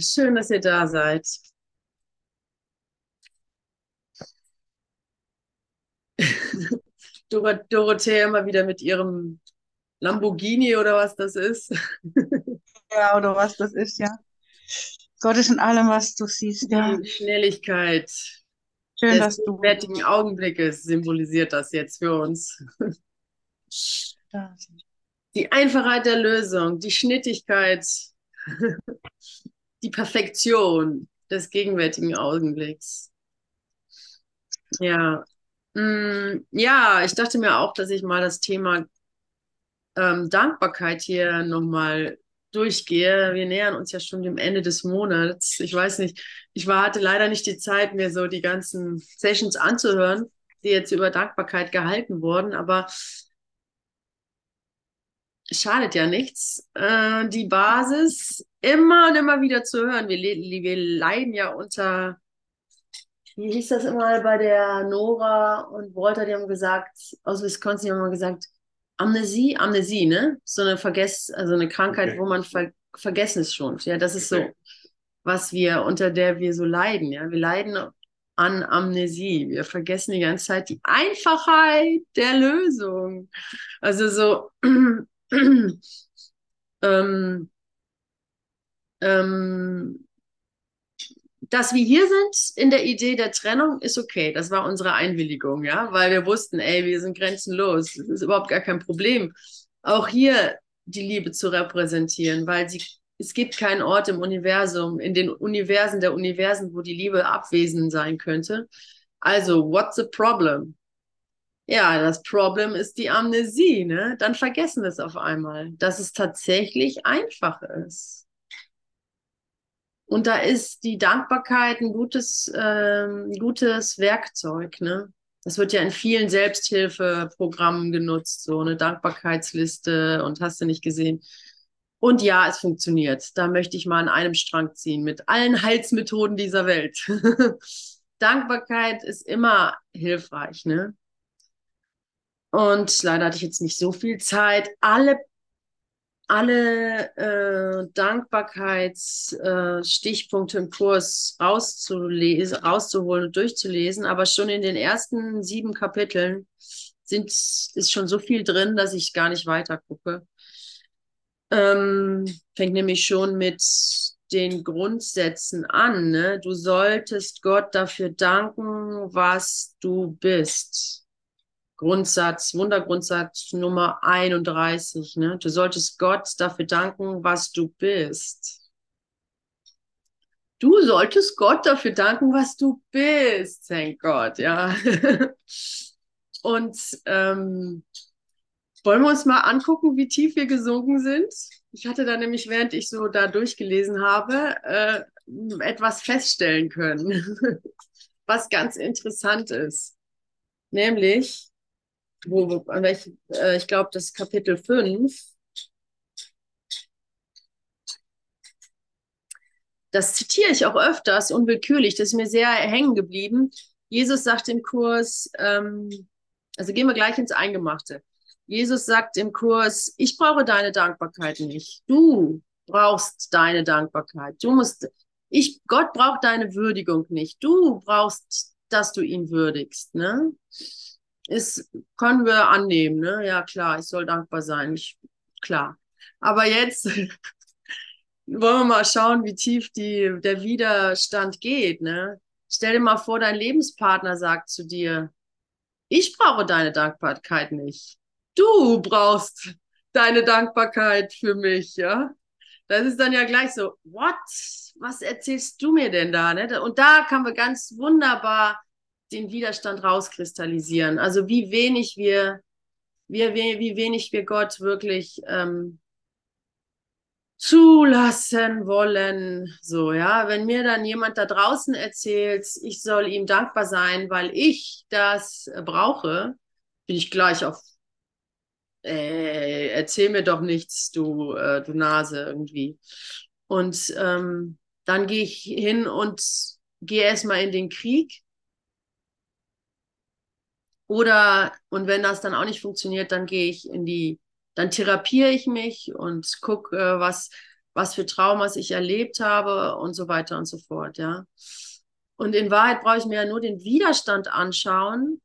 schön, dass ihr da seid. Dor Dorothea immer wieder mit ihrem Lamborghini oder was das ist. Ja, oder was das ist, ja. Gott ist in allem, was du siehst, ja. Die Schnelligkeit Schön, des dass du gegenwärtigen Augenblickes symbolisiert das jetzt für uns. Die Einfachheit der Lösung, die Schnittigkeit, die Perfektion des gegenwärtigen Augenblicks. Ja, Mm, ja, ich dachte mir auch, dass ich mal das Thema ähm, Dankbarkeit hier nochmal durchgehe. Wir nähern uns ja schon dem Ende des Monats. Ich weiß nicht, ich war, hatte leider nicht die Zeit, mir so die ganzen Sessions anzuhören, die jetzt über Dankbarkeit gehalten wurden, aber schadet ja nichts. Äh, die Basis immer und immer wieder zu hören. Wir, wir leiden ja unter wie hieß das immer bei der Nora und Walter, die haben gesagt, aus Wisconsin, die haben immer gesagt, Amnesie, Amnesie, ne? So eine Vergess, also eine Krankheit, Okay. wo man ver vergessen ist schon. Ja, das ist so, Okay. was wir, unter der wir so leiden, ja. Wir leiden an Amnesie. Wir vergessen die ganze Zeit die Einfachheit der Lösung. Also so, ähm, ähm, dass wir hier sind in der Idee der Trennung ist okay. Das war unsere Einwilligung, ja, weil wir wussten, ey, wir sind grenzenlos. Das ist überhaupt gar kein Problem. Auch hier die Liebe zu repräsentieren, weil sie, es gibt keinen Ort im Universum, in den Universen der Universen, wo die Liebe abwesend sein könnte. Also, what's the problem? Ja, das Problem ist die Amnesie, ne? Dann vergessen wir es auf einmal, dass es tatsächlich einfach ist. Und da ist die Dankbarkeit ein gutes, ähm, gutes Werkzeug, ne? Das wird ja in vielen Selbsthilfeprogrammen genutzt, so eine Dankbarkeitsliste und hast du nicht gesehen. Und ja, es funktioniert. Da möchte ich mal an einem Strang ziehen mit allen Heilsmethoden dieser Welt. Dankbarkeit ist immer hilfreich, ne? Und leider hatte ich jetzt nicht so viel Zeit, alle alle äh, Dankbarkeitsstichpunkte äh, im Kurs rauszulesen, rauszuholen und durchzulesen, aber schon in den ersten sieben Kapiteln sind, ist schon so viel drin, dass ich gar nicht weiter gucke. Ähm, fängt nämlich schon mit den Grundsätzen an. Ne? Du solltest Gott dafür danken, was du bist. Grundsatz, Wundergrundsatz Nummer 31. Ne? Du solltest Gott dafür danken, was du bist. Du solltest Gott dafür danken, was du bist, thank Gott, ja. Und ähm, wollen wir uns mal angucken, wie tief wir gesunken sind? Ich hatte da nämlich, während ich so da durchgelesen habe, äh, etwas feststellen können, was ganz interessant ist. Nämlich, wo, an welch, äh, ich glaube, das Kapitel 5. Das zitiere ich auch öfters, unwillkürlich, das ist mir sehr hängen geblieben. Jesus sagt im Kurs, ähm, also gehen wir gleich ins Eingemachte. Jesus sagt im Kurs, ich brauche deine Dankbarkeit nicht. Du brauchst deine Dankbarkeit. Du musst, ich, Gott braucht deine Würdigung nicht. Du brauchst, dass du ihn würdigst, ne? Ist, können wir annehmen, ne? Ja, klar, ich soll dankbar sein. Ich, klar. Aber jetzt wollen wir mal schauen, wie tief die, der Widerstand geht, ne? Stell dir mal vor, dein Lebenspartner sagt zu dir, ich brauche deine Dankbarkeit nicht. Du brauchst deine Dankbarkeit für mich, ja? Das ist dann ja gleich so, what? Was erzählst du mir denn da? Ne? Und da kann man ganz wunderbar den Widerstand rauskristallisieren. Also wie wenig wir, wir wie wenig wir Gott wirklich ähm, zulassen wollen. So, ja, wenn mir dann jemand da draußen erzählt, ich soll ihm dankbar sein, weil ich das brauche, bin ich gleich auf, äh, erzähl mir doch nichts, du, äh, du Nase irgendwie. Und ähm, dann gehe ich hin und gehe erstmal in den Krieg. Oder, und wenn das dann auch nicht funktioniert, dann gehe ich in die, dann therapiere ich mich und gucke, äh, was, was für Traumas ich erlebt habe und so weiter und so fort, ja. Und in Wahrheit brauche ich mir ja nur den Widerstand anschauen.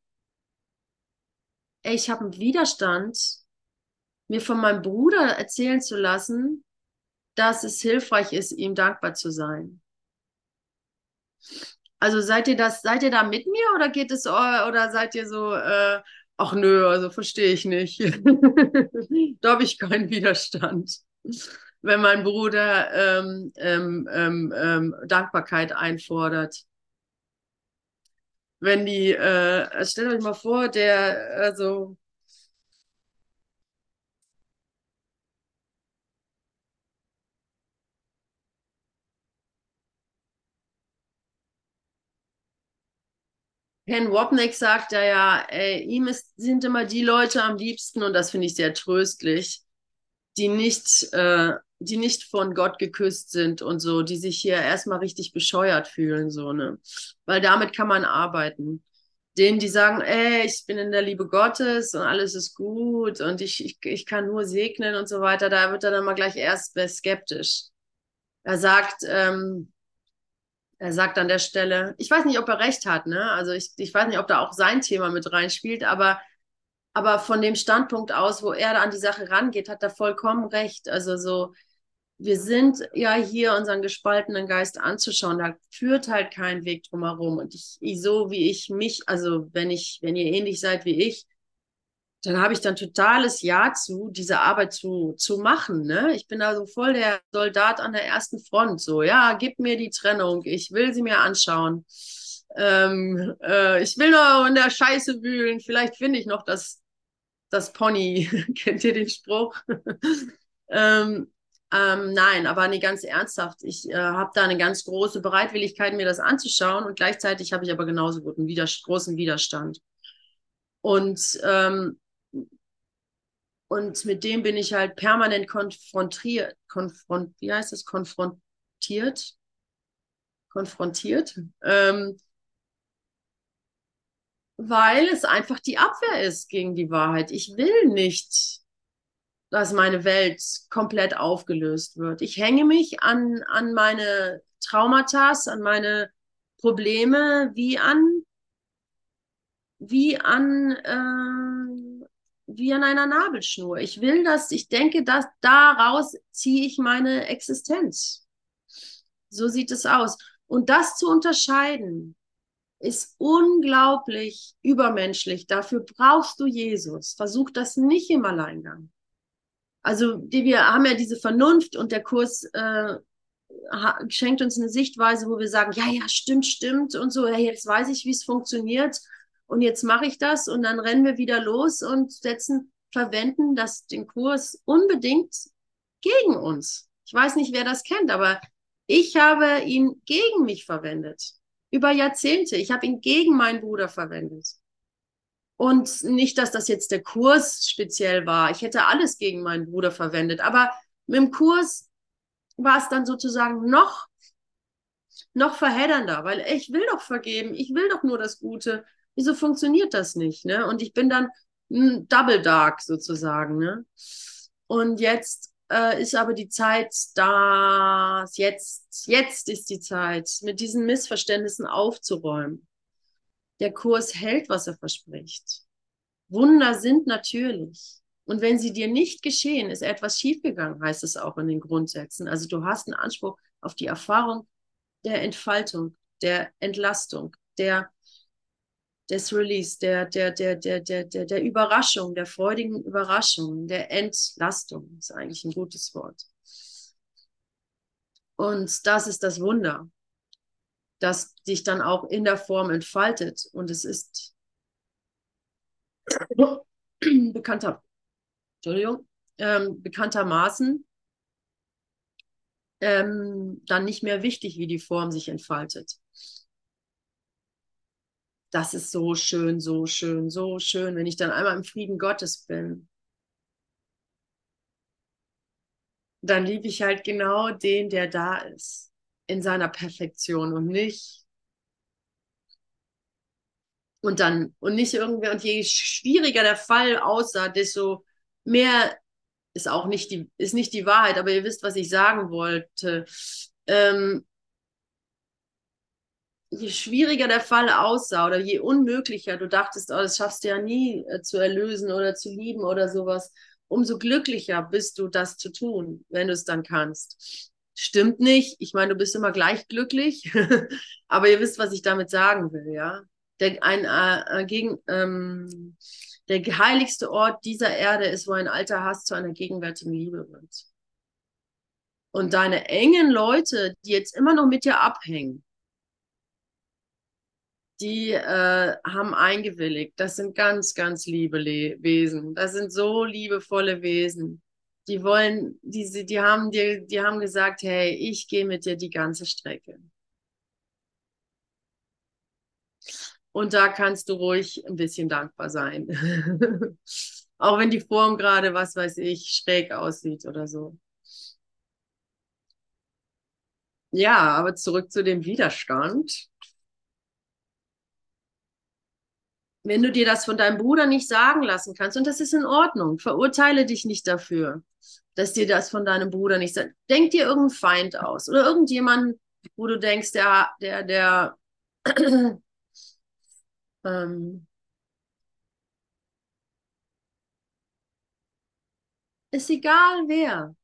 Ich habe einen Widerstand, mir von meinem Bruder erzählen zu lassen, dass es hilfreich ist, ihm dankbar zu sein. Also seid ihr das, seid ihr da mit mir oder geht es oder seid ihr so, äh, ach nö, also verstehe ich nicht. da habe ich keinen Widerstand. Wenn mein Bruder ähm, ähm, ähm, ähm, Dankbarkeit einfordert. Wenn die, äh, stellt euch mal vor, der, also Ken Wapnick sagt ja, ja, ey, ihm ist, sind immer die Leute am liebsten, und das finde ich sehr tröstlich, die nicht, äh, die nicht von Gott geküsst sind und so, die sich hier erstmal richtig bescheuert fühlen, so, ne? Weil damit kann man arbeiten. Denen, die sagen, ey, ich bin in der Liebe Gottes und alles ist gut und ich, ich, ich kann nur segnen und so weiter, da wird er dann mal gleich erst skeptisch. Er sagt, ähm, er sagt an der Stelle, ich weiß nicht, ob er recht hat, ne? Also ich, ich weiß nicht, ob da auch sein Thema mit reinspielt, aber, aber von dem Standpunkt aus, wo er da an die Sache rangeht, hat er vollkommen recht. Also so, wir sind ja hier unseren gespaltenen Geist anzuschauen, da führt halt kein Weg drumherum. Und ich, so wie ich mich, also wenn ich, wenn ihr ähnlich seid wie ich, dann habe ich dann totales Ja zu, diese Arbeit zu, zu machen. Ne? Ich bin also voll der Soldat an der ersten Front. So, ja, gib mir die Trennung, ich will sie mir anschauen. Ähm, äh, ich will nur in der Scheiße wühlen. Vielleicht finde ich noch das, das Pony. Kennt ihr den Spruch? ähm, ähm, nein, aber nee, ganz ernsthaft. Ich äh, habe da eine ganz große Bereitwilligkeit, mir das anzuschauen und gleichzeitig habe ich aber genauso gut einen Wider großen Widerstand. Und ähm, und mit dem bin ich halt permanent konfrontiert, konfront, wie heißt das, konfrontiert, konfrontiert, ähm, weil es einfach die Abwehr ist gegen die Wahrheit. Ich will nicht, dass meine Welt komplett aufgelöst wird. Ich hänge mich an, an meine Traumata, an meine Probleme, wie an, wie an, äh, wie an einer Nabelschnur. Ich will das, ich denke, dass daraus ziehe ich meine Existenz. So sieht es aus. Und das zu unterscheiden, ist unglaublich übermenschlich. Dafür brauchst du Jesus. Versuch das nicht im Alleingang. Also wir haben ja diese Vernunft und der Kurs äh, schenkt uns eine Sichtweise, wo wir sagen, ja, ja, stimmt, stimmt und so, ja, jetzt weiß ich, wie es funktioniert und jetzt mache ich das und dann rennen wir wieder los und setzen, verwenden das, den Kurs unbedingt gegen uns. Ich weiß nicht, wer das kennt, aber ich habe ihn gegen mich verwendet. Über Jahrzehnte. Ich habe ihn gegen meinen Bruder verwendet. Und nicht, dass das jetzt der Kurs speziell war. Ich hätte alles gegen meinen Bruder verwendet. Aber mit dem Kurs war es dann sozusagen noch, noch verheddernder, weil ich will doch vergeben. Ich will doch nur das Gute wieso funktioniert das nicht? Ne? Und ich bin dann ein Double Dark sozusagen. Ne? Und jetzt äh, ist aber die Zeit da, jetzt, jetzt ist die Zeit, mit diesen Missverständnissen aufzuräumen. Der Kurs hält, was er verspricht. Wunder sind natürlich. Und wenn sie dir nicht geschehen, ist etwas schiefgegangen, heißt es auch in den Grundsätzen. Also du hast einen Anspruch auf die Erfahrung der Entfaltung, der Entlastung, der des Release, der, der, der, der, der, der, der Überraschung, der freudigen Überraschung, der Entlastung, ist eigentlich ein gutes Wort. Und das ist das Wunder, das sich dann auch in der Form entfaltet. Und es ist bekannter, Entschuldigung, ähm, bekanntermaßen ähm, dann nicht mehr wichtig, wie die Form sich entfaltet das ist so schön, so schön, so schön, wenn ich dann einmal im Frieden Gottes bin. Dann liebe ich halt genau den, der da ist, in seiner Perfektion und nicht. Und dann, und nicht irgendwie, und je schwieriger der Fall aussah, desto mehr ist auch nicht die, ist nicht die Wahrheit, aber ihr wisst, was ich sagen wollte. Ähm, je schwieriger der Fall aussah oder je unmöglicher du dachtest, oh, das schaffst du ja nie äh, zu erlösen oder zu lieben oder sowas, umso glücklicher bist du, das zu tun, wenn du es dann kannst. Stimmt nicht. Ich meine, du bist immer gleich glücklich, aber ihr wisst, was ich damit sagen will, ja. Der, ein, äh, äh gegen, ähm, der heiligste Ort dieser Erde ist, wo ein alter Hass zu einer gegenwärtigen Liebe wird. Und deine engen Leute, die jetzt immer noch mit dir abhängen, die äh, haben eingewilligt. Das sind ganz, ganz liebe Le Wesen. Das sind so liebevolle Wesen. Die wollen, die, die haben dir, die haben gesagt, hey, ich gehe mit dir die ganze Strecke. Und da kannst du ruhig ein bisschen dankbar sein. Auch wenn die Form gerade, was weiß ich, schräg aussieht oder so. Ja, aber zurück zu dem Widerstand. Wenn du dir das von deinem Bruder nicht sagen lassen kannst, und das ist in Ordnung, verurteile dich nicht dafür, dass dir das von deinem Bruder nicht sagt. Denk dir irgendeinen Feind aus oder irgendjemanden, wo du denkst, der, der, der, ähm, ist egal wer.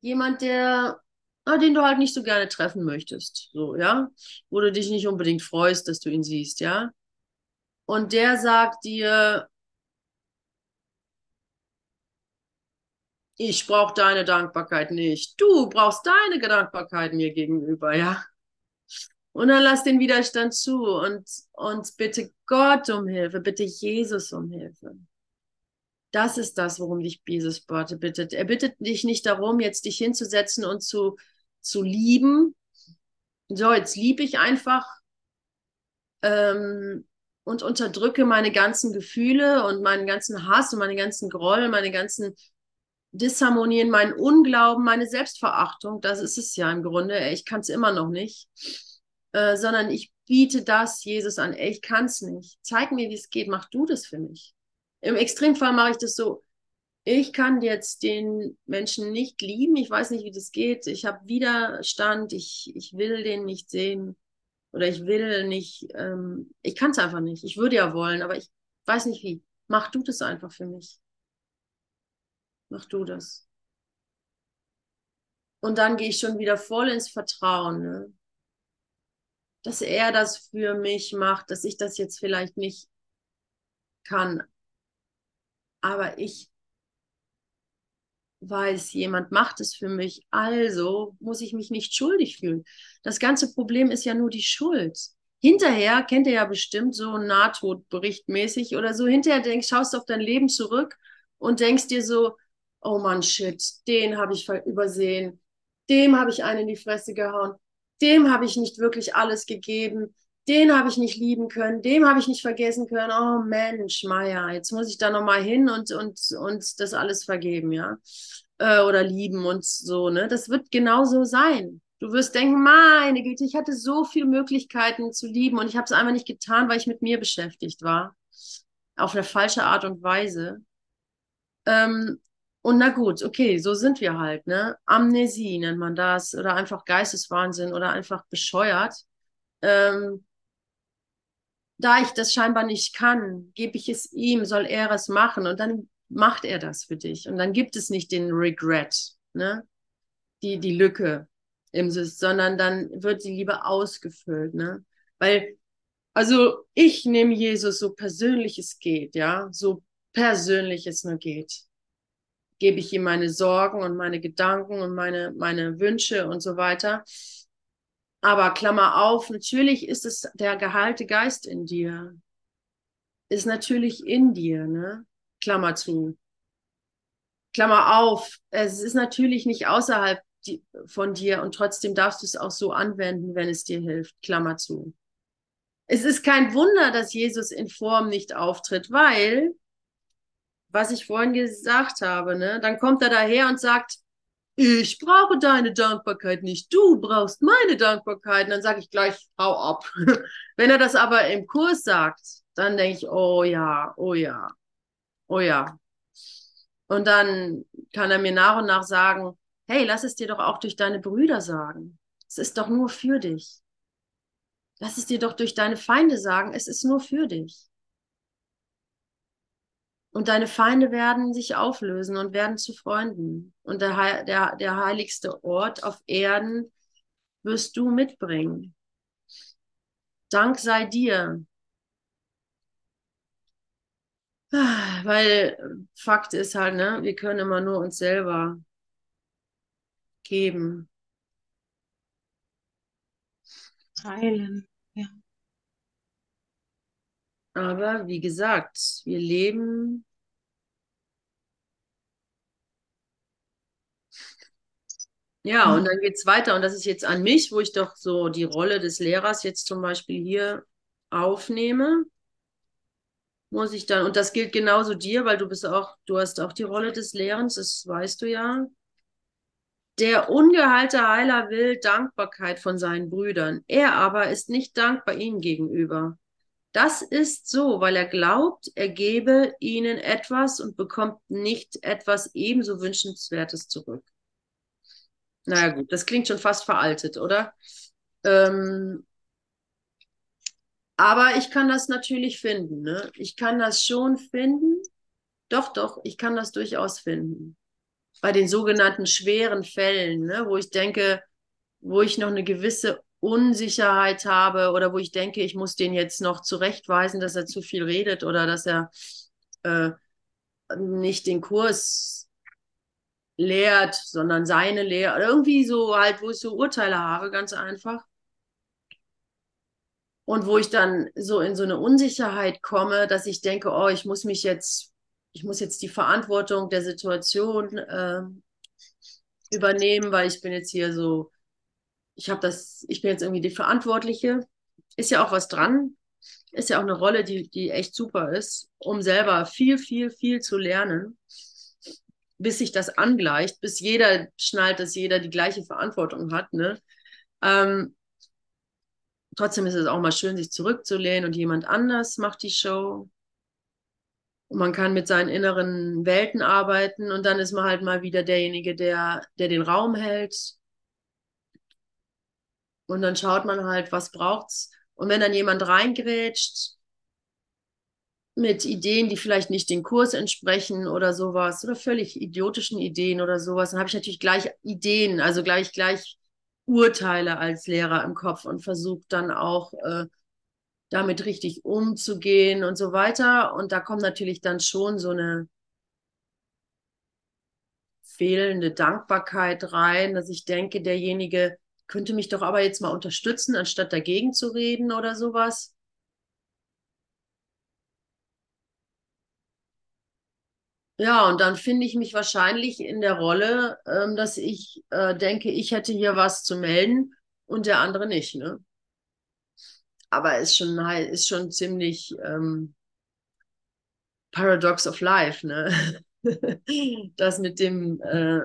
Jemand, der, ah, den du halt nicht so gerne treffen möchtest, so, ja, wo du dich nicht unbedingt freust, dass du ihn siehst, ja und der sagt dir, ich brauche deine Dankbarkeit nicht. Du brauchst deine Dankbarkeit mir gegenüber, ja. Und dann lass den Widerstand zu und, und bitte Gott um Hilfe, bitte Jesus um Hilfe. Das ist das, worum dich Jesus bittet. Er bittet dich nicht darum, jetzt dich hinzusetzen und zu, zu lieben. So, jetzt liebe ich einfach. Ähm, und unterdrücke meine ganzen Gefühle und meinen ganzen Hass und meine ganzen Groll, meine ganzen Disharmonien, meinen Unglauben, meine Selbstverachtung. Das ist es ja im Grunde. Ich kann es immer noch nicht. Äh, sondern ich biete das Jesus an. ich kann es nicht. Zeig mir, wie es geht. Mach du das für mich. Im Extremfall mache ich das so. Ich kann jetzt den Menschen nicht lieben. Ich weiß nicht, wie das geht. Ich habe Widerstand. Ich, ich will den nicht sehen oder ich will nicht, ähm, ich kann es einfach nicht. Ich würde ja wollen, aber ich weiß nicht wie. Mach du das einfach für mich. Mach du das. Und dann gehe ich schon wieder voll ins Vertrauen, ne? dass er das für mich macht, dass ich das jetzt vielleicht nicht kann. Aber ich weiß, jemand macht es für mich, also muss ich mich nicht schuldig fühlen. Das ganze Problem ist ja nur die Schuld. Hinterher kennt ihr ja bestimmt so Nahtodberichtmäßig oder so. Hinterher denkst, schaust auf dein Leben zurück und denkst dir so, oh Mann, shit, den habe ich übersehen, dem habe ich einen in die Fresse gehauen, dem habe ich nicht wirklich alles gegeben, den habe ich nicht lieben können, dem habe ich nicht vergessen können. Oh Mensch, Maya, jetzt muss ich da nochmal hin und, und, und das alles vergeben, ja. Äh, oder lieben und so, ne? Das wird genauso sein. Du wirst denken, meine Güte, ich hatte so viele Möglichkeiten zu lieben und ich habe es einfach nicht getan, weil ich mit mir beschäftigt war. Auf eine falsche Art und Weise. Ähm, und na gut, okay, so sind wir halt, ne? Amnesie nennt man das oder einfach Geisteswahnsinn oder einfach bescheuert. Ähm, da ich das scheinbar nicht kann, gebe ich es ihm, soll er es machen und dann macht er das für dich. Und dann gibt es nicht den Regret, ne? die, die Lücke im System, sondern dann wird die Liebe ausgefüllt. Ne? Weil, also ich nehme Jesus so persönlich es geht, ja, so persönlich es nur geht. Gebe ich ihm meine Sorgen und meine Gedanken und meine, meine Wünsche und so weiter. Aber Klammer auf, natürlich ist es der geheilte Geist in dir. Ist natürlich in dir, ne? Klammer zu. Klammer auf, es ist natürlich nicht außerhalb von dir und trotzdem darfst du es auch so anwenden, wenn es dir hilft. Klammer zu. Es ist kein Wunder, dass Jesus in Form nicht auftritt, weil, was ich vorhin gesagt habe, ne, dann kommt er daher und sagt, ich brauche deine Dankbarkeit nicht, du brauchst meine Dankbarkeit. Und dann sage ich gleich, hau ab. Wenn er das aber im Kurs sagt, dann denke ich, oh ja, oh ja, oh ja. Und dann kann er mir nach und nach sagen, hey, lass es dir doch auch durch deine Brüder sagen. Es ist doch nur für dich. Lass es dir doch durch deine Feinde sagen, es ist nur für dich. Und deine Feinde werden sich auflösen und werden zu Freunden. Und der, der, der heiligste Ort auf Erden wirst du mitbringen. Dank sei dir. Weil Fakt ist halt, ne, wir können immer nur uns selber geben. Heilen. Aber wie gesagt, wir leben Ja, und dann geht es weiter. Und das ist jetzt an mich, wo ich doch so die Rolle des Lehrers jetzt zum Beispiel hier aufnehme. Muss ich dann, und das gilt genauso dir, weil du bist auch, du hast auch die Rolle des Lehrens, das weißt du ja. Der ungeheilte Heiler will Dankbarkeit von seinen Brüdern. Er aber ist nicht dankbar ihnen gegenüber. Das ist so, weil er glaubt, er gebe ihnen etwas und bekommt nicht etwas ebenso Wünschenswertes zurück. Naja, gut, das klingt schon fast veraltet, oder? Ähm, aber ich kann das natürlich finden. Ne? Ich kann das schon finden. Doch, doch, ich kann das durchaus finden. Bei den sogenannten schweren Fällen, ne? wo ich denke, wo ich noch eine gewisse Unsicherheit habe oder wo ich denke, ich muss den jetzt noch zurechtweisen, dass er zu viel redet oder dass er äh, nicht den Kurs lehrt, sondern seine Lehre. Irgendwie so halt, wo ich so Urteile habe, ganz einfach. Und wo ich dann so in so eine Unsicherheit komme, dass ich denke, oh, ich muss mich jetzt, ich muss jetzt die Verantwortung der Situation äh, übernehmen, weil ich bin jetzt hier so, ich habe das, ich bin jetzt irgendwie die Verantwortliche. Ist ja auch was dran. Ist ja auch eine Rolle, die, die echt super ist, um selber viel, viel, viel zu lernen bis sich das angleicht, bis jeder schnallt, dass jeder die gleiche Verantwortung hat. Ne? Ähm, trotzdem ist es auch mal schön, sich zurückzulehnen und jemand anders macht die Show. Und man kann mit seinen inneren Welten arbeiten und dann ist man halt mal wieder derjenige, der, der den Raum hält. Und dann schaut man halt, was braucht's. Und wenn dann jemand reingrätscht, mit Ideen, die vielleicht nicht den Kurs entsprechen oder sowas oder völlig idiotischen Ideen oder sowas, dann habe ich natürlich gleich Ideen, also gleich gleich Urteile als Lehrer im Kopf und versuche dann auch äh, damit richtig umzugehen und so weiter. Und da kommt natürlich dann schon so eine fehlende Dankbarkeit rein, dass ich denke, derjenige könnte mich doch aber jetzt mal unterstützen, anstatt dagegen zu reden oder sowas. Ja, und dann finde ich mich wahrscheinlich in der Rolle, ähm, dass ich äh, denke, ich hätte hier was zu melden und der andere nicht. Ne? Aber ist schon, ist schon ziemlich ähm, Paradox of Life, ne? das mit dem äh,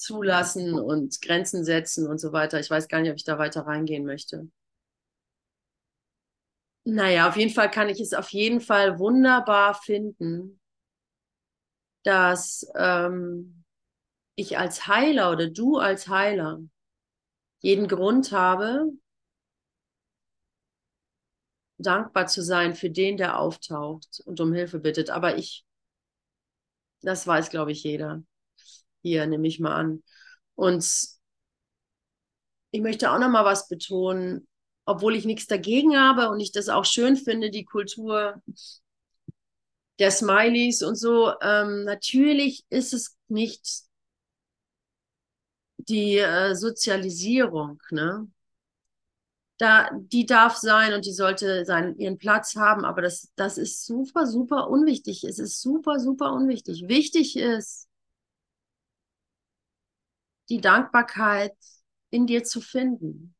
Zulassen und Grenzen setzen und so weiter. Ich weiß gar nicht, ob ich da weiter reingehen möchte. Naja, auf jeden Fall kann ich es auf jeden Fall wunderbar finden, dass ähm, ich als Heiler oder du als Heiler jeden Grund habe, dankbar zu sein für den, der auftaucht und um Hilfe bittet. Aber ich, das weiß, glaube ich, jeder. Hier nehme ich mal an. Und ich möchte auch noch mal was betonen, obwohl ich nichts dagegen habe und ich das auch schön finde, die Kultur der Smileys und so. Ähm, natürlich ist es nicht die äh, Sozialisierung, ne? Da, die darf sein und die sollte seinen, ihren Platz haben, aber das, das ist super, super unwichtig. Es ist super, super unwichtig. Wichtig ist, die Dankbarkeit in dir zu finden.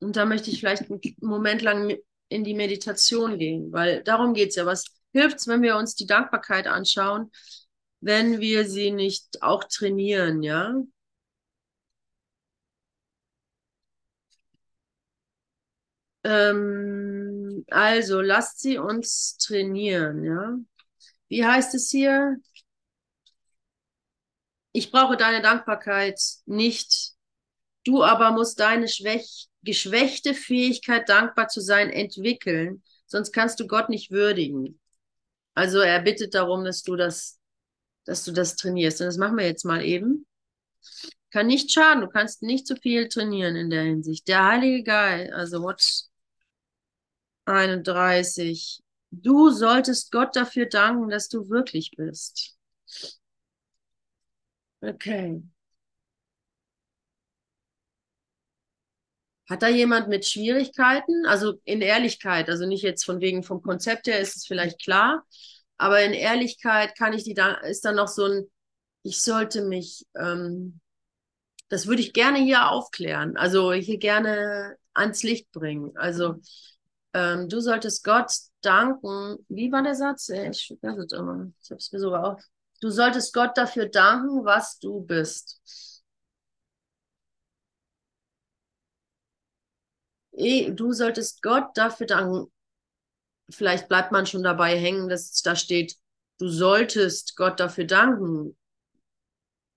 Und da möchte ich vielleicht einen Moment lang in die Meditation gehen, weil darum geht es ja. Was hilft es, wenn wir uns die Dankbarkeit anschauen, wenn wir sie nicht auch trainieren, ja? Ähm, also, lasst sie uns trainieren, ja. Wie heißt es hier? Ich brauche deine Dankbarkeit nicht. Du aber musst deine schwäch geschwächte Fähigkeit, dankbar zu sein, entwickeln. Sonst kannst du Gott nicht würdigen. Also er bittet darum, dass du das, dass du das trainierst. Und das machen wir jetzt mal eben. Kann nicht schaden. Du kannst nicht zu viel trainieren in der Hinsicht. Der Heilige Geist, also what 31. Du solltest Gott dafür danken, dass du wirklich bist. Okay. Hat da jemand mit Schwierigkeiten? Also in Ehrlichkeit, also nicht jetzt von wegen vom Konzept her ist es vielleicht klar, aber in Ehrlichkeit kann ich die da, ist da noch so ein, ich sollte mich, ähm, das würde ich gerne hier aufklären, also hier gerne ans Licht bringen. Also ähm, du solltest Gott danken. Wie war der Satz? Ich vergesse es immer. Ich habe es mir sogar auf. Du solltest Gott dafür danken, was du bist. Du solltest Gott dafür danken. Vielleicht bleibt man schon dabei hängen, dass da steht, du solltest Gott dafür danken.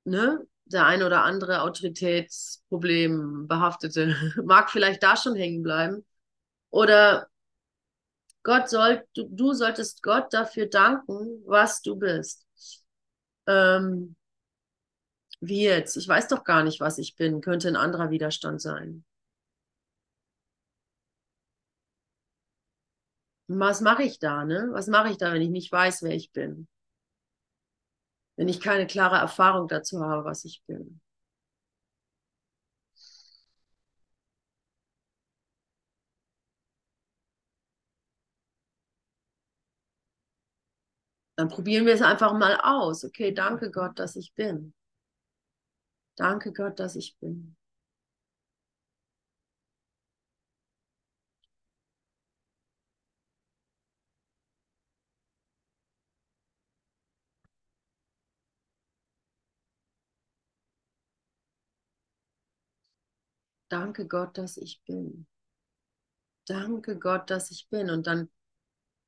Ne? Der ein oder andere Autoritätsproblem behaftete mag vielleicht da schon hängen bleiben. Oder Gott soll, du, du solltest Gott dafür danken, was du bist. Ähm, wie jetzt? Ich weiß doch gar nicht, was ich bin. Könnte ein anderer Widerstand sein. Was mache ich da, ne? Was mache ich da, wenn ich nicht weiß, wer ich bin? Wenn ich keine klare Erfahrung dazu habe, was ich bin. Dann probieren wir es einfach mal aus. Okay, danke Gott, dass ich bin. Danke Gott, dass ich bin. Danke Gott, dass ich bin. Danke Gott, dass ich bin. Und dann,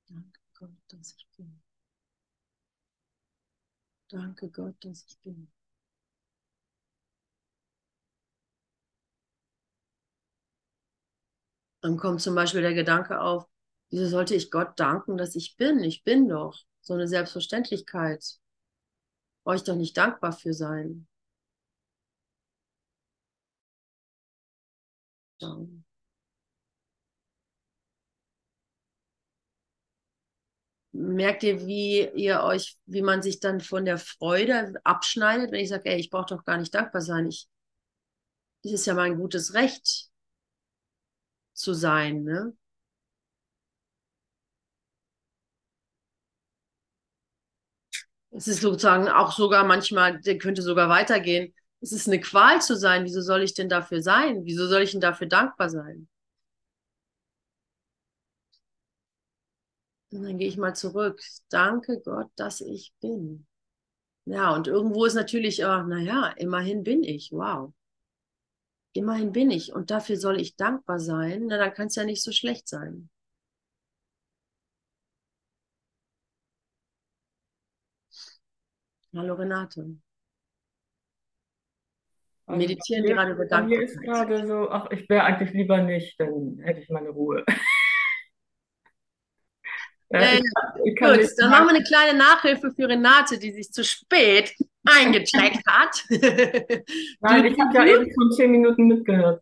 danke Gott, dass ich bin. Danke Gott, dass ich bin. Dann kommt zum Beispiel der Gedanke auf, wieso sollte ich Gott danken, dass ich bin? Ich bin doch. So eine Selbstverständlichkeit. Brauche ich doch nicht dankbar für sein. Ja. Merkt ihr, wie ihr euch, wie man sich dann von der Freude abschneidet, wenn ich sage, ey, ich brauche doch gar nicht dankbar sein. Ich, es ist ja mein gutes Recht zu sein, ne? Es ist sozusagen auch sogar manchmal, der könnte sogar weitergehen. Es ist eine Qual zu sein. Wieso soll ich denn dafür sein? Wieso soll ich denn dafür dankbar sein? Und dann gehe ich mal zurück. Danke Gott, dass ich bin. Ja, und irgendwo ist natürlich, oh, naja, immerhin bin ich. Wow. Immerhin bin ich. Und dafür soll ich dankbar sein. Na, dann kann es ja nicht so schlecht sein. Hallo Renate. Also Meditieren gerade über mir ist gerade so, ach, ich wäre eigentlich lieber nicht, dann hätte ich meine Ruhe. Ja, ja, ich, ich kann gut, dann machen wir eine kleine Nachhilfe für Renate, die sich zu spät eingecheckt hat. Nein, ich habe ja eben schon zehn Minuten mitgehört.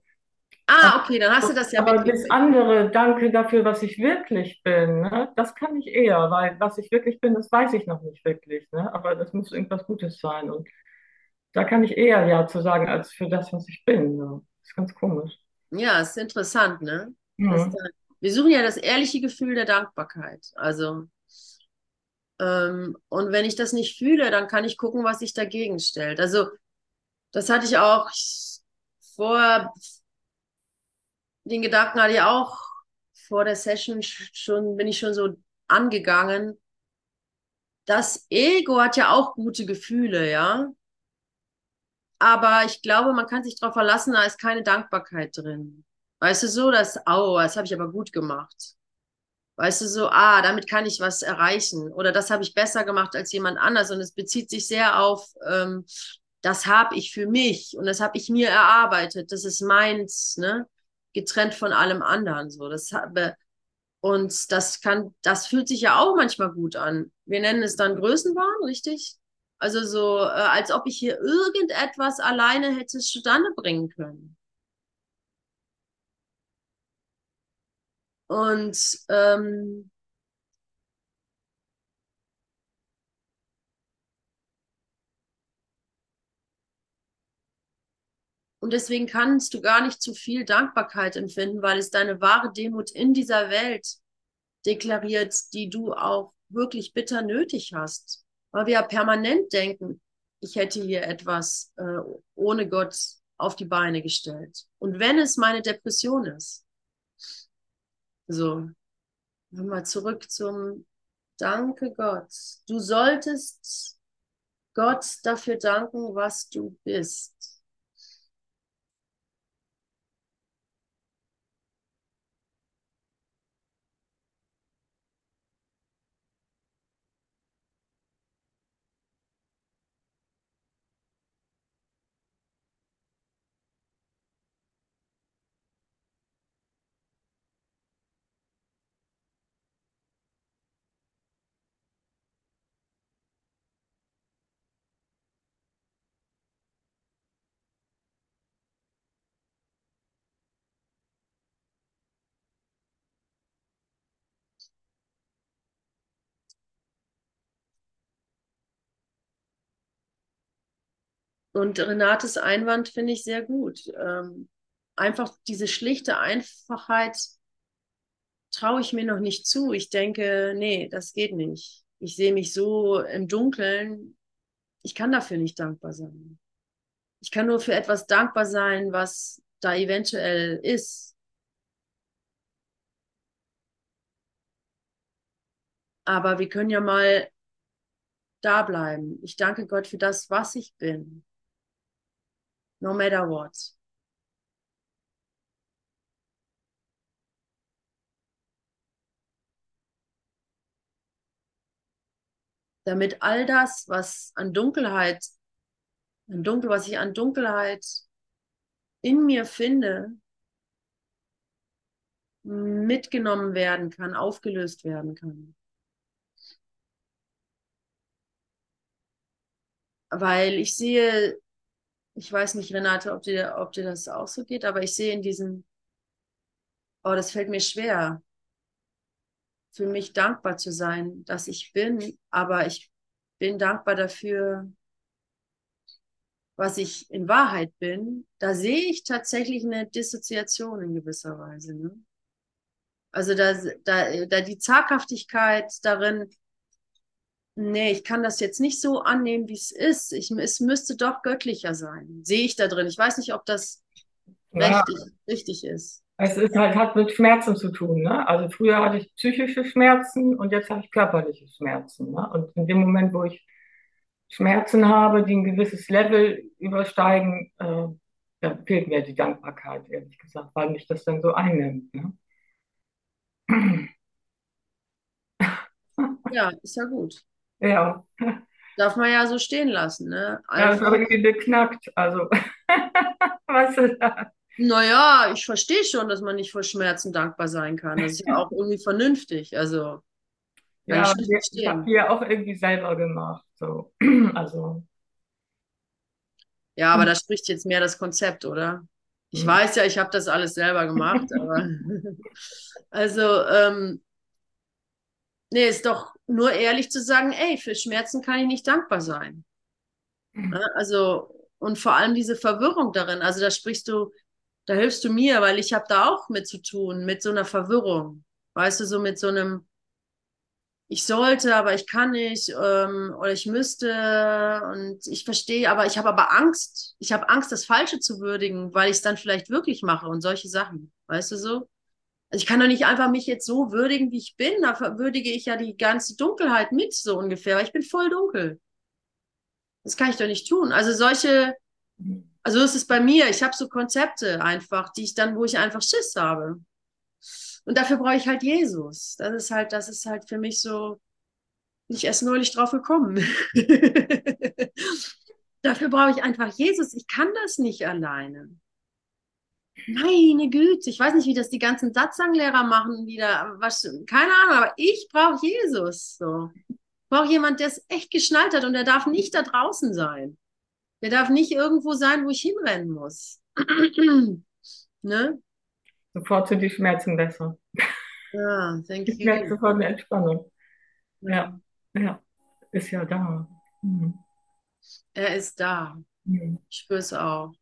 Ah, okay, dann hast du das ja Aber das andere, danke dafür, was ich wirklich bin, ne, das kann ich eher, weil was ich wirklich bin, das weiß ich noch nicht wirklich, ne, aber das muss irgendwas Gutes sein und da kann ich eher Ja zu sagen, als für das, was ich bin. Ne. Das ist ganz komisch. Ja, ist interessant, ne? Mhm. Das, äh, wir suchen ja das ehrliche Gefühl der Dankbarkeit. Also, ähm, und wenn ich das nicht fühle, dann kann ich gucken, was sich dagegen stellt. Also, das hatte ich auch vor, den Gedanken hatte ich auch vor der Session schon, bin ich schon so angegangen. Das Ego hat ja auch gute Gefühle, ja. Aber ich glaube, man kann sich darauf verlassen, da ist keine Dankbarkeit drin. Weißt du so, dass, oh, das habe ich aber gut gemacht. Weißt du so, ah, damit kann ich was erreichen oder das habe ich besser gemacht als jemand anders und es bezieht sich sehr auf, ähm, das habe ich für mich und das habe ich mir erarbeitet, das ist meins, ne? Getrennt von allem anderen, so. Das habe, und das kann, das fühlt sich ja auch manchmal gut an. Wir nennen es dann Größenwahn, richtig? Also so, äh, als ob ich hier irgendetwas alleine hätte zustande bringen können. Und ähm, Und deswegen kannst du gar nicht zu viel Dankbarkeit empfinden, weil es deine wahre Demut in dieser Welt deklariert, die du auch wirklich bitter nötig hast. Weil wir ja permanent denken, ich hätte hier etwas äh, ohne Gott auf die Beine gestellt. Und wenn es meine Depression ist. So, nochmal zurück zum Danke Gott. Du solltest Gott dafür danken, was du bist. Und Renates Einwand finde ich sehr gut. Ähm, einfach diese schlichte Einfachheit traue ich mir noch nicht zu. Ich denke, nee, das geht nicht. Ich sehe mich so im Dunkeln. Ich kann dafür nicht dankbar sein. Ich kann nur für etwas dankbar sein, was da eventuell ist. Aber wir können ja mal da bleiben. Ich danke Gott für das, was ich bin no matter what. Damit all das, was an Dunkelheit, an Dunkel, was ich an Dunkelheit in mir finde, mitgenommen werden kann, aufgelöst werden kann. Weil ich sehe ich weiß nicht, Renate, ob dir, ob dir das auch so geht, aber ich sehe in diesem, oh, das fällt mir schwer, für mich dankbar zu sein, dass ich bin, aber ich bin dankbar dafür, was ich in Wahrheit bin. Da sehe ich tatsächlich eine Dissoziation in gewisser Weise. Ne? Also da, da, da die Zaghaftigkeit darin, nee, ich kann das jetzt nicht so annehmen, wie es ist. Ich, es müsste doch göttlicher sein. Sehe ich da drin. Ich weiß nicht, ob das ja. richtig, richtig ist. Es ist halt, hat mit Schmerzen zu tun. Ne? Also früher hatte ich psychische Schmerzen und jetzt habe ich körperliche Schmerzen. Ne? Und in dem Moment, wo ich Schmerzen habe, die ein gewisses Level übersteigen, äh, da fehlt mir die Dankbarkeit, ehrlich gesagt, weil mich das dann so einnimmt. Ne? Ja, ist ja gut. Ja. Darf man ja so stehen lassen, ne? Ja, das ist aber irgendwie beknackt. Also, was ist das? Naja, ich verstehe schon, dass man nicht vor Schmerzen dankbar sein kann. Das ist ja auch irgendwie vernünftig. Also, ja, ich, ich habe die ja auch irgendwie selber gemacht. So. Also. Ja, aber da spricht jetzt mehr das Konzept, oder? Ich mhm. weiß ja, ich habe das alles selber gemacht, aber also ähm, nee, ist doch nur ehrlich zu sagen, ey, für Schmerzen kann ich nicht dankbar sein. Mhm. Also, und vor allem diese Verwirrung darin, also da sprichst du, da hilfst du mir, weil ich habe da auch mit zu tun, mit so einer Verwirrung. Weißt du, so mit so einem, ich sollte, aber ich kann nicht, ähm, oder ich müsste und ich verstehe, aber ich habe aber Angst. Ich habe Angst, das Falsche zu würdigen, weil ich es dann vielleicht wirklich mache und solche Sachen. Weißt du so? Also ich kann doch nicht einfach mich jetzt so würdigen, wie ich bin. Da würdige ich ja die ganze Dunkelheit mit, so ungefähr, weil ich bin voll dunkel. Das kann ich doch nicht tun. Also solche, Also ist es bei mir. Ich habe so Konzepte einfach, die ich dann, wo ich einfach Schiss habe. Und dafür brauche ich halt Jesus. Das ist halt, das ist halt für mich so, ich erst neulich drauf gekommen. dafür brauche ich einfach Jesus. Ich kann das nicht alleine. Meine Güte, ich weiß nicht, wie das die ganzen Satzanglehrer machen, wieder, was, keine Ahnung, aber ich brauche Jesus. So. Ich brauche jemand, der es echt geschnallt hat und der darf nicht da draußen sein. Der darf nicht irgendwo sein, wo ich hinrennen muss. ne? Sofort sind die Schmerzen besser. Ja, thank Ich you. merke sofort eine Entspannung. Ja. Ja, ja, ist ja da. Mhm. Er ist da. Mhm. Ich spüre es auch.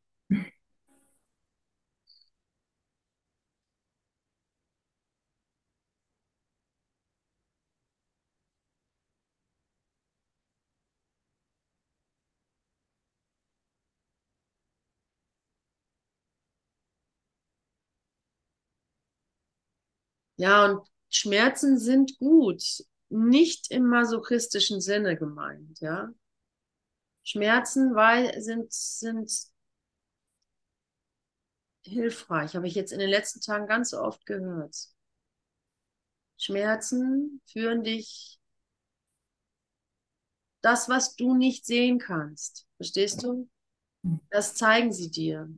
Ja, und Schmerzen sind gut, nicht im masochistischen Sinne gemeint, ja. Schmerzen weil, sind, sind hilfreich, habe ich jetzt in den letzten Tagen ganz oft gehört. Schmerzen führen dich das, was du nicht sehen kannst. Verstehst du? Das zeigen sie dir.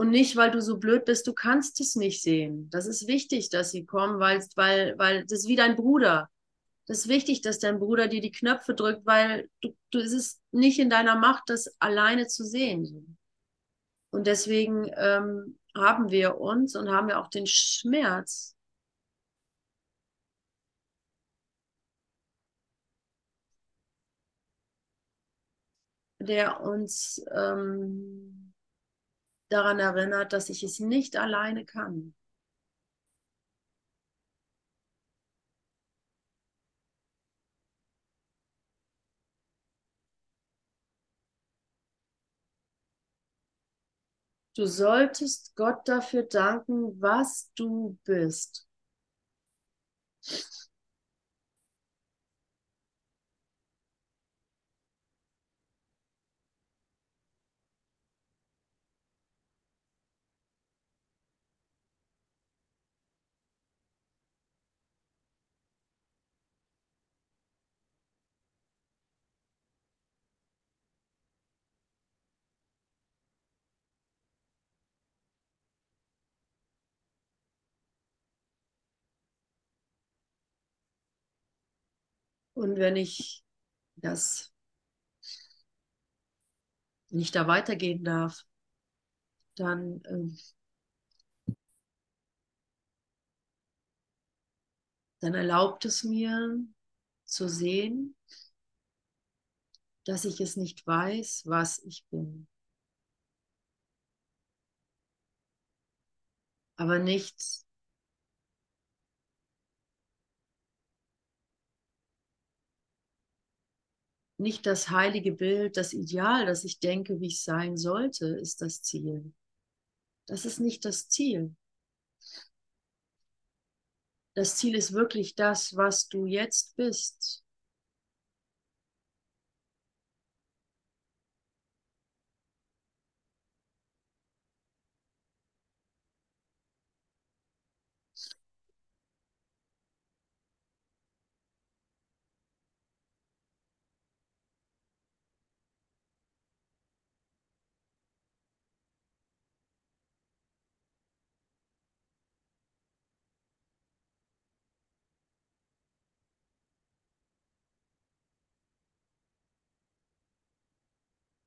Und nicht, weil du so blöd bist, du kannst es nicht sehen. Das ist wichtig, dass sie kommen, weil, weil, weil das ist wie dein Bruder. Das ist wichtig, dass dein Bruder dir die Knöpfe drückt, weil du, du, es ist nicht in deiner Macht, das alleine zu sehen. Und deswegen ähm, haben wir uns und haben wir auch den Schmerz, der uns ähm, daran erinnert, dass ich es nicht alleine kann. Du solltest Gott dafür danken, was du bist. Und wenn ich das nicht da weitergehen darf, dann ähm, dann erlaubt es mir zu sehen, dass ich es nicht weiß, was ich bin. Aber nicht nicht das heilige Bild, das Ideal, das ich denke, wie ich sein sollte, ist das Ziel. Das ist nicht das Ziel. Das Ziel ist wirklich das, was du jetzt bist.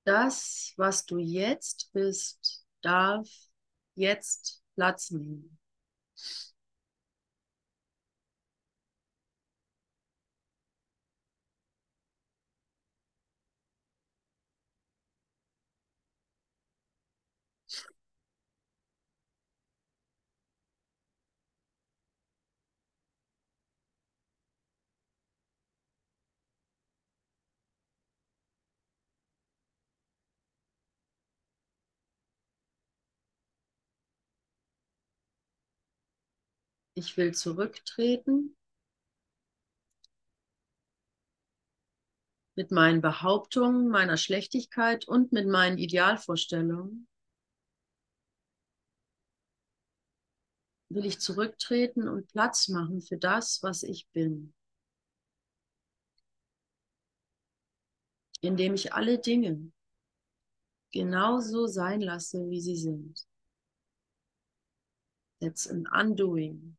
Das, was du jetzt bist, darf jetzt Platz nehmen. Ich will zurücktreten. mit meinen Behauptungen, meiner Schlechtigkeit und mit meinen Idealvorstellungen, will ich zurücktreten und Platz machen für das, was ich bin. Indem ich alle Dinge genauso sein lasse, wie sie sind. That's an undoing.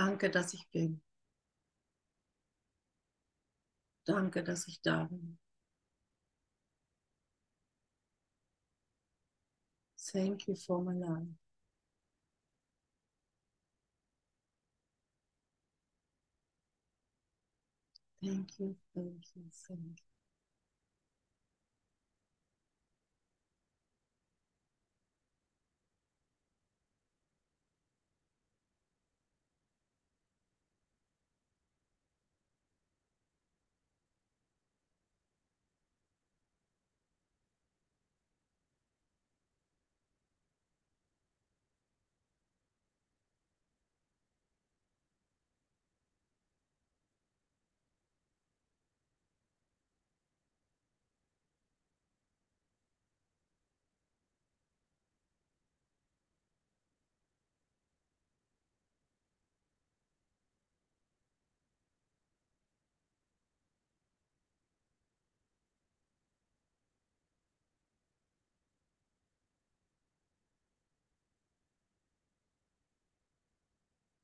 Danke, dass ich bin. Danke, dass ich da bin. Thank you for my life. Thank you, thank you, thank you.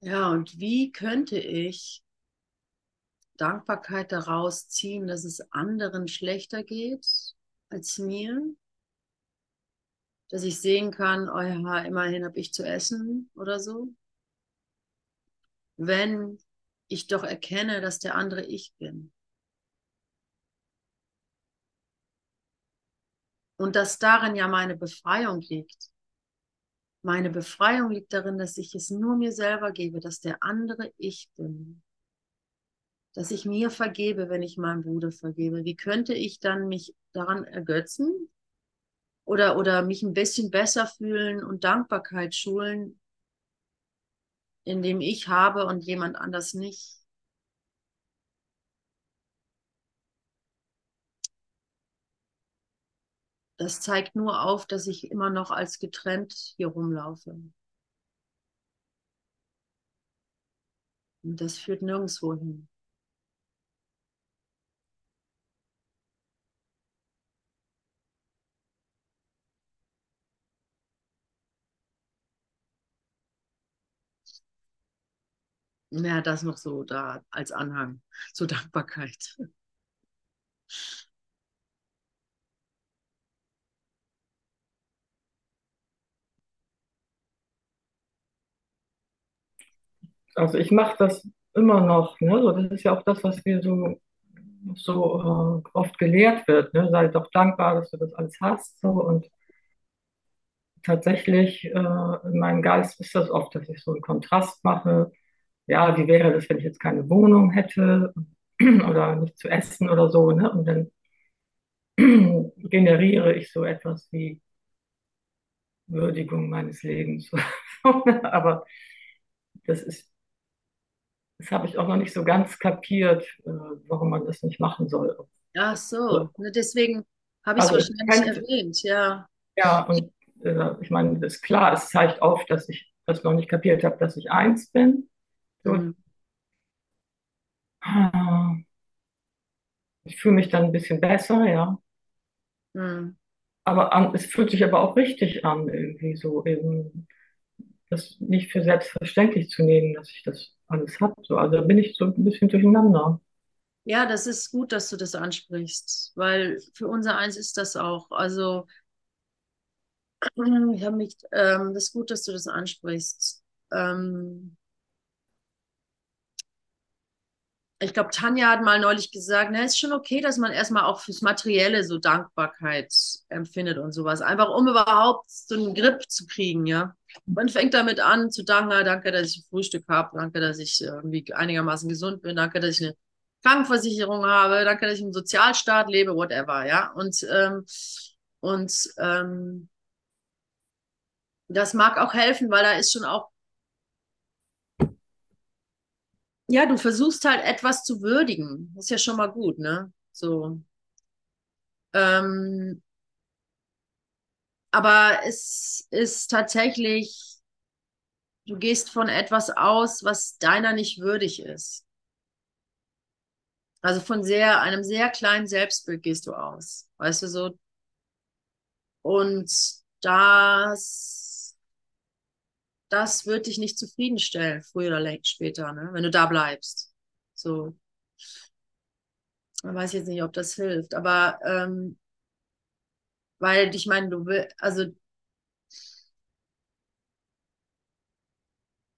Ja, und wie könnte ich Dankbarkeit daraus ziehen, dass es anderen schlechter geht als mir? Dass ich sehen kann, oh ja, immerhin habe ich zu essen oder so. Wenn ich doch erkenne, dass der andere ich bin. Und dass darin ja meine Befreiung liegt. Meine Befreiung liegt darin, dass ich es nur mir selber gebe, dass der andere ich bin. Dass ich mir vergebe, wenn ich meinem Bruder vergebe. Wie könnte ich dann mich daran ergötzen? Oder, oder mich ein bisschen besser fühlen und Dankbarkeit schulen, indem ich habe und jemand anders nicht? Das zeigt nur auf, dass ich immer noch als getrennt hier rumlaufe. Und das führt nirgendwo hin. Ja, das noch so da als Anhang zur Dankbarkeit. Also ich mache das immer noch. Ne? So, das ist ja auch das, was wir so, so äh, oft gelehrt wird. Ne? Sei doch dankbar, dass du das alles hast. So. Und tatsächlich äh, in meinem Geist ist das oft, dass ich so einen Kontrast mache. Ja, wie wäre das, wenn ich jetzt keine Wohnung hätte oder nicht zu essen oder so. Ne? Und dann generiere ich so etwas wie Würdigung meines Lebens. Aber das ist das habe ich auch noch nicht so ganz kapiert, äh, warum man das nicht machen soll. Ach so, ne, deswegen habe ich es also, wahrscheinlich kann, erwähnt, ja. Ja, und äh, ich meine, das ist klar, es zeigt auf, dass ich das noch nicht kapiert habe, dass ich eins bin. So, Mhm. ah, ich fühle mich dann ein bisschen besser, ja. Mhm. Aber an, es fühlt sich aber auch richtig an, irgendwie so eben, das nicht für selbstverständlich zu nehmen, dass ich das alles habe. So, also da bin ich so ein bisschen durcheinander. Ja, das ist gut, dass du das ansprichst, weil für unser eins ist das auch. Also, ich habe mich, ähm, das ist gut, dass du das ansprichst. Ähm, ich glaube, Tanja hat mal neulich gesagt, na, ist schon okay, dass man erstmal auch fürs Materielle so Dankbarkeit empfindet und sowas. Einfach um überhaupt so einen Grip zu kriegen, ja. Man fängt damit an zu danken, ah, danke, dass ich ein Frühstück habe, danke, dass ich irgendwie einigermaßen gesund bin, danke, dass ich eine Krankenversicherung habe, danke, dass ich im Sozialstaat lebe, whatever, ja. Und, ähm, und ähm, das mag auch helfen, weil da ist schon auch ja, du versuchst halt etwas zu würdigen. Das ist ja schon mal gut, ne? So. Ähm, aber es ist tatsächlich, du gehst von etwas aus, was deiner nicht würdig ist. Also von sehr, einem sehr kleinen Selbstbild gehst du aus. Weißt du so? Und das, das wird dich nicht zufriedenstellen, früher oder später, ne? Wenn du da bleibst. So. Man weiß jetzt nicht, ob das hilft, aber ähm, weil ich meine, du willst, also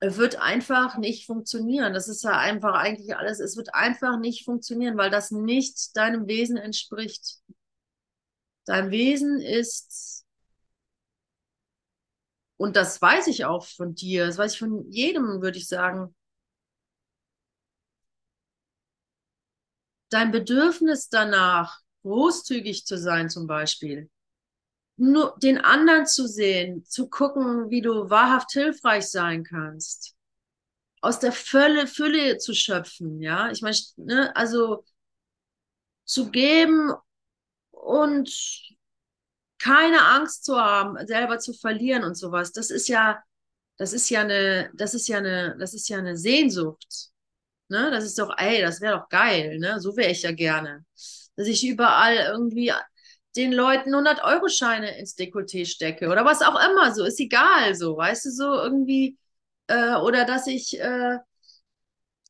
wird einfach nicht funktionieren. Das ist ja einfach eigentlich alles. Es wird einfach nicht funktionieren, weil das nicht deinem Wesen entspricht. Dein Wesen ist, und das weiß ich auch von dir, das weiß ich von jedem, würde ich sagen, dein Bedürfnis danach, großzügig zu sein zum Beispiel, nur den anderen zu sehen, zu gucken, wie du wahrhaft hilfreich sein kannst, aus der Fülle, Fülle zu schöpfen, ja. Ich meine, ne, also zu geben und keine Angst zu haben, selber zu verlieren und sowas. Das ist ja, das ist ja eine, das ist ja eine, das ist ja eine Sehnsucht. Ne? Das ist doch, ey, das wäre doch geil, ne? So wäre ich ja gerne. Dass ich überall irgendwie den Leuten 100-Euro-Scheine ins Dekolleté stecke oder was auch immer, so ist egal, so, weißt du, so irgendwie, äh, oder dass ich äh,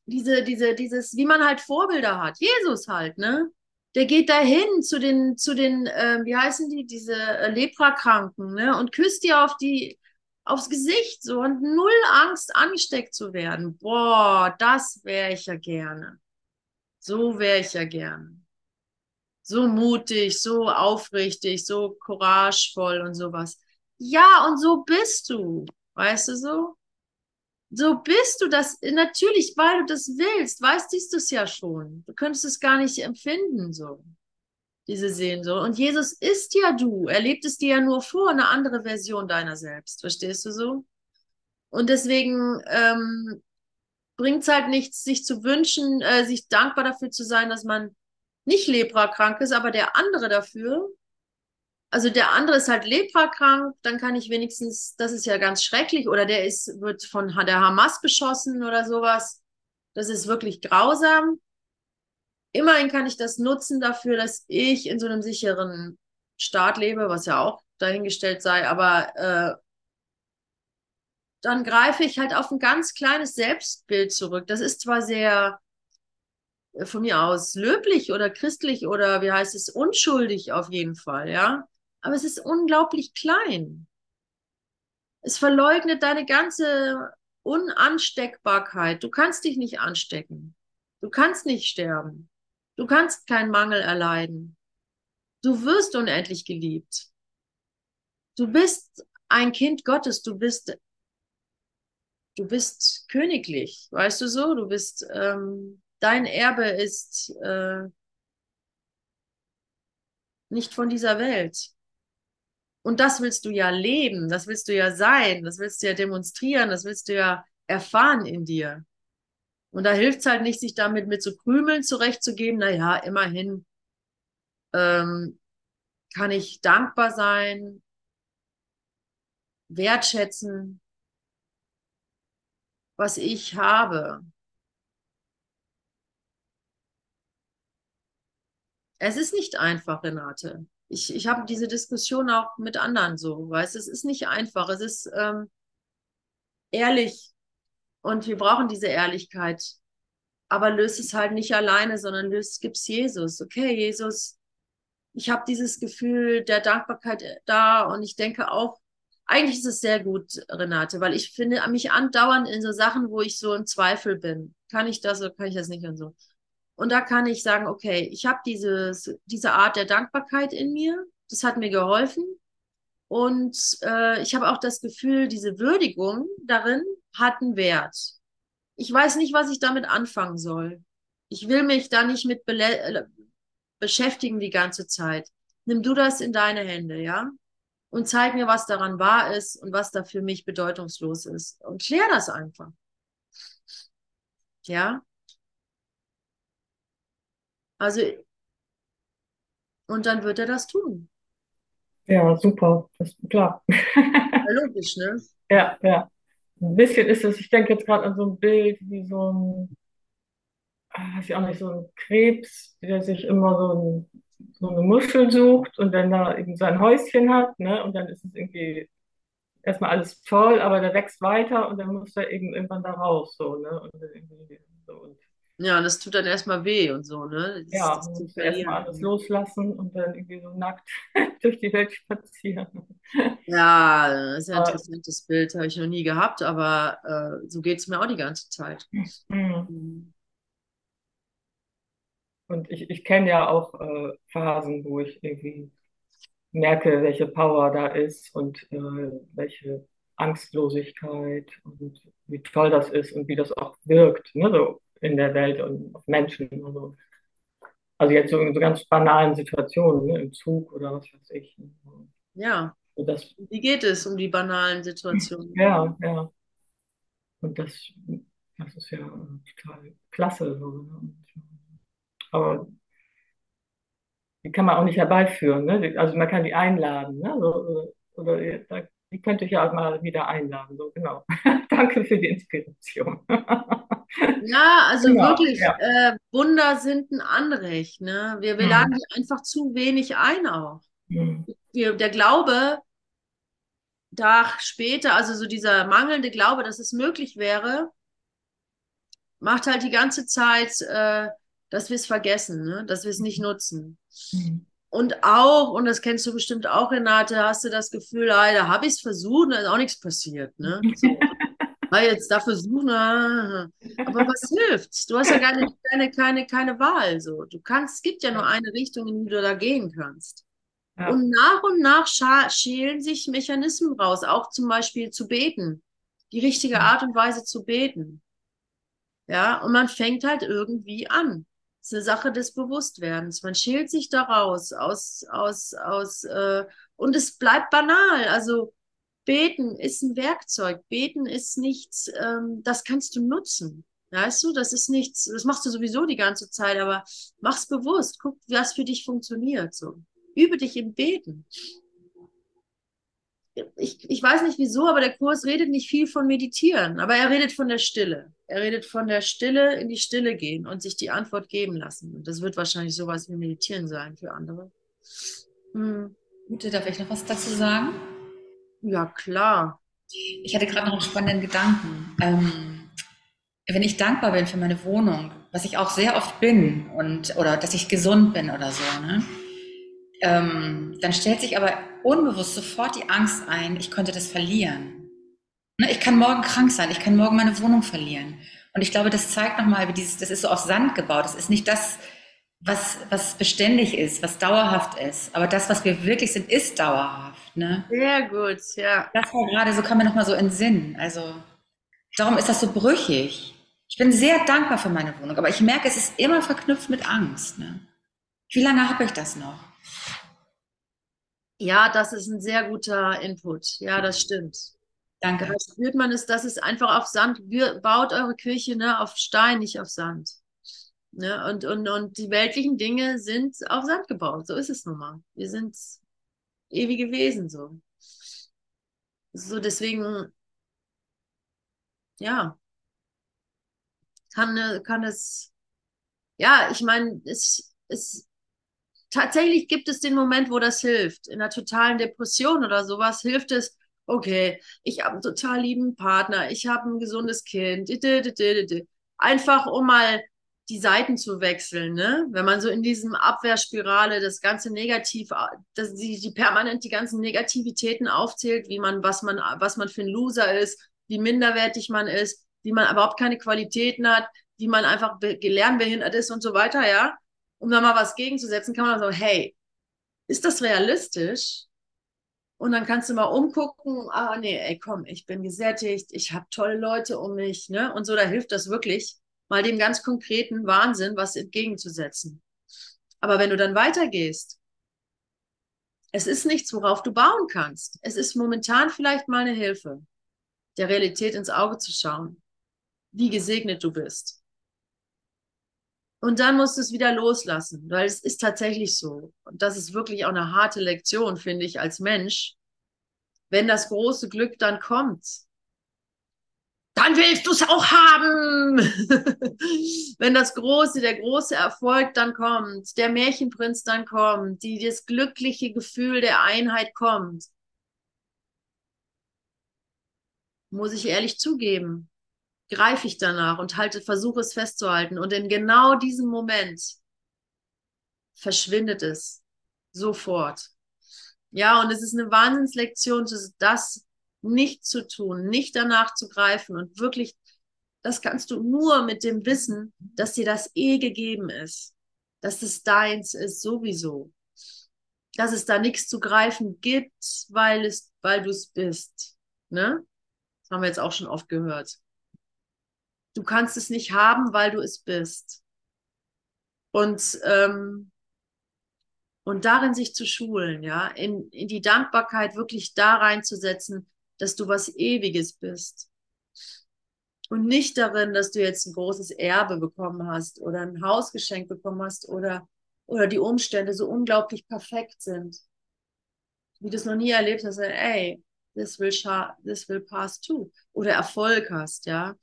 diese, diese, dieses, wie man halt Vorbilder hat, Jesus halt, ne? Der geht dahin zu den, zu den, äh, wie heißen die, diese äh, Leprakranken, ne? Und küsst die auf die, aufs Gesicht so und null Angst, angesteckt zu werden. Boah, das wäre ich ja gerne. So wäre ich ja gerne so mutig, so aufrichtig, so couragevoll und sowas. Ja, und so bist du, weißt du so? So bist du das, natürlich, weil du das willst, weißt du es ja schon. Du könntest es gar nicht empfinden, so, diese Sehnsucht. Und Jesus ist ja du, er lebt es dir ja nur vor, eine andere Version deiner selbst, verstehst du so? Und deswegen ähm, bringt es halt nichts, sich zu wünschen, äh, sich dankbar dafür zu sein, dass man nicht leprakrank ist, aber der andere dafür, also der andere ist halt leprakrank, dann kann ich wenigstens, das ist ja ganz schrecklich, oder der ist, wird von der Hamas beschossen oder sowas. Das ist wirklich grausam. Immerhin kann ich das nutzen dafür, dass ich in so einem sicheren Staat lebe, was ja auch dahingestellt sei, aber äh, dann greife ich halt auf ein ganz kleines Selbstbild zurück. Das ist zwar sehr von mir aus löblich oder christlich oder wie heißt es, unschuldig auf jeden Fall, ja. Aber es ist unglaublich klein. Es verleugnet deine ganze Unansteckbarkeit. Du kannst dich nicht anstecken. Du kannst nicht sterben. Du kannst keinen Mangel erleiden. Du wirst unendlich geliebt. Du bist ein Kind Gottes. Du bist, du bist königlich. Weißt du so? Du bist, ähm, dein Erbe ist äh, nicht von dieser Welt. Und das willst du ja leben, das willst du ja sein, das willst du ja demonstrieren, das willst du ja erfahren in dir. Und da hilft es halt nicht, sich damit mit so Krümeln zurechtzugeben. Naja, immerhin ähm, kann ich dankbar sein, wertschätzen, was ich habe. Es ist nicht einfach, Renate. Ich, ich habe diese Diskussion auch mit anderen so, weißt es ist nicht einfach. Es ist ähm, ehrlich und wir brauchen diese Ehrlichkeit. Aber löst es halt nicht alleine, sondern löst, gibt's Jesus. Okay, Jesus, ich habe dieses Gefühl der Dankbarkeit da und ich denke auch, eigentlich ist es sehr gut, Renate, weil ich finde mich andauernd in so Sachen, wo ich so im Zweifel bin. Kann ich das oder kann ich das nicht und so. Und da kann ich sagen, okay, ich habe diese Art der Dankbarkeit in mir. Das hat mir geholfen. Und äh, ich habe auch das Gefühl, diese Würdigung darin hat einen Wert. Ich weiß nicht, was ich damit anfangen soll. Ich will mich da nicht mit äh, beschäftigen die ganze Zeit. Nimm du das in deine Hände, ja? und zeig mir, was daran wahr ist und was da für mich bedeutungslos ist. Und klär das einfach. Ja? Also, und dann wird er das tun. Ja, super, das klar. Ja, logisch, ne? Ja, ja. Ein bisschen ist es, ich denke jetzt gerade an so ein Bild wie so ein, ah, weiß ich auch nicht, so ein Krebs, der sich immer so ein so eine Muschel sucht und dann da eben sein Häuschen hat, ne? Und dann ist es irgendwie erstmal alles toll, aber der wächst weiter und dann muss er eben irgendwann da raus, so, ne? Und so. Und ja, das tut dann erstmal weh und so, ne? Das, ja, man muss erstmal alles loslassen und dann irgendwie so nackt durch die Welt spazieren. Ja, das ist ja ein interessantes Bild, habe ich noch nie gehabt, aber äh, so geht es mir auch die ganze Zeit. Mhm. mhm. Und ich, ich kenne ja auch äh, Phasen, wo ich irgendwie merke, welche Power da ist und äh, welche Angstlosigkeit und wie toll das ist und wie das auch wirkt, ne, so in der Welt und auf Menschen. Also, also jetzt so in so ganz banalen Situationen, ne, im Zug oder was weiß ich. Ja. Das, wie geht es um die banalen Situationen? Ja, ja. Und das, das ist ja total klasse. So, ne? Aber die kann man auch nicht herbeiführen. Ne? Also man kann die einladen. Ne? So, oder die könnte ich ja auch mal wieder einladen. So, genau. Danke für die Inspiration. Ja, also genau, wirklich, ja. Äh, Wunder sind ein Anrecht. Ne? Wir, wir hm. laden die einfach zu wenig ein auch. Hm. Wir, der Glaube, da später, also so dieser mangelnde Glaube, dass es möglich wäre, macht halt die ganze Zeit äh, dass wir es vergessen, ne? dass wir es nicht nutzen. Mhm. Und auch, und das kennst du bestimmt auch, Renate, hast du das Gefühl, ah, da habe ich es versucht, da ist auch nichts passiert. Ne? So. Ah, jetzt da versuchen, ah, aber was hilft? Du hast ja keine, keine, keine, keine Wahl. So. Du kannst, es gibt ja nur eine Richtung, in die du da gehen kannst. Ja. Und nach und nach schälen sich Mechanismen raus, auch zum Beispiel zu beten. Die richtige Art und Weise zu beten. Ja, und man fängt halt irgendwie an ist eine Sache des Bewusstwerdens. Man schält sich daraus aus, aus, aus, äh, und es bleibt banal. Also beten ist ein Werkzeug. Beten ist nichts, ähm, das kannst du nutzen. Weißt du, das ist nichts, das machst du sowieso die ganze Zeit, aber mach's bewusst. Guck, was für dich funktioniert. So. Übe dich im Beten ich, ich weiß nicht wieso, aber der Kurs redet nicht viel von Meditieren, aber er redet von der Stille. Er redet von der Stille in die Stille gehen und sich die Antwort geben lassen. Und das wird wahrscheinlich sowas wie Meditieren sein für andere. Hm. Ute, darf ich noch was dazu sagen? Ja, klar. Ich hatte gerade noch einen spannenden Gedanken. Ähm, wenn ich dankbar bin für meine Wohnung, was ich auch sehr oft bin, und, oder dass ich gesund bin oder so, ne? ähm, dann stellt sich aber unbewusst sofort die Angst ein, ich könnte das verlieren. Ne, ich kann morgen krank sein, ich kann morgen meine Wohnung verlieren. Und ich glaube, das zeigt nochmal, wie dieses, das ist so aus Sand gebaut. Das ist nicht das, was, was beständig ist, was dauerhaft ist. Aber das, was wir wirklich sind, ist dauerhaft. Ne? Sehr gut, ja. Das war gerade, so kann man nochmal so entsinnen. Also, darum ist das so brüchig. Ich bin sehr dankbar für meine Wohnung, aber ich merke, es ist immer verknüpft mit Angst. Ne? Wie lange habe ich das noch? Ja, das ist ein sehr guter Input. Ja, das stimmt. Danke. Da spürt man es, das ist einfach auf Sand. Baut eure Kirche ne, auf Stein, nicht auf Sand. Ne? Und, und, und die weltlichen Dinge sind auf Sand gebaut. So ist es nun mal. Wir sind ewige Wesen so. So, deswegen, ja, kann, kann es, ja, ich meine, es, es, tatsächlich gibt es den Moment, wo das hilft. In einer totalen Depression oder sowas hilft es, okay, ich habe einen total lieben Partner, ich habe ein gesundes Kind, einfach um mal die Seiten zu wechseln, ne? Wenn man so in diesem Abwehrspirale das ganze Negativ, dass die, die permanent die ganzen Negativitäten aufzählt, wie man, was man, was man für ein Loser ist, wie minderwertig man ist, wie man überhaupt keine Qualitäten hat, wie man einfach lernbehindert ist und so weiter, ja. Um da mal was gegenzusetzen, kann man so, hey, ist das realistisch? Und dann kannst du mal umgucken, ah nee, ey, komm, ich bin gesättigt, ich habe tolle Leute um mich, ne? Und so, da hilft das wirklich mal dem ganz konkreten Wahnsinn was entgegenzusetzen. Aber wenn du dann weitergehst, es ist nichts, worauf du bauen kannst. Es ist momentan vielleicht mal eine Hilfe, der Realität ins Auge zu schauen, wie gesegnet du bist. Und dann musst du es wieder loslassen, weil es ist tatsächlich so. Und das ist wirklich auch eine harte Lektion, finde ich, als Mensch. Wenn das große Glück dann kommt, dann willst du es auch haben. Wenn das große, der große Erfolg dann kommt, der Märchenprinz dann kommt, die, das glückliche Gefühl der Einheit kommt, muss ich ehrlich zugeben, greife ich danach und halte, versuche es festzuhalten. Und in genau diesem Moment verschwindet es sofort. Ja, und es ist eine Wahnsinnslektion, das nicht zu tun, nicht danach zu greifen und wirklich, das kannst du nur mit dem Wissen, dass dir das eh gegeben ist, dass es deins ist sowieso, dass es da nichts zu greifen gibt, weil es, weil du es bist, ne? Das haben wir jetzt auch schon oft gehört. Du kannst es nicht haben, weil du es bist. Und ähm, und darin sich zu schulen, ja, in, in die Dankbarkeit wirklich da reinzusetzen, dass du was Ewiges bist. Und nicht darin, dass du jetzt ein großes Erbe bekommen hast oder ein Haus geschenkt bekommen hast oder, oder die Umstände so unglaublich perfekt sind. Wie du es noch nie erlebt hast, ey, this will, this will pass too. Oder Erfolg hast, ja.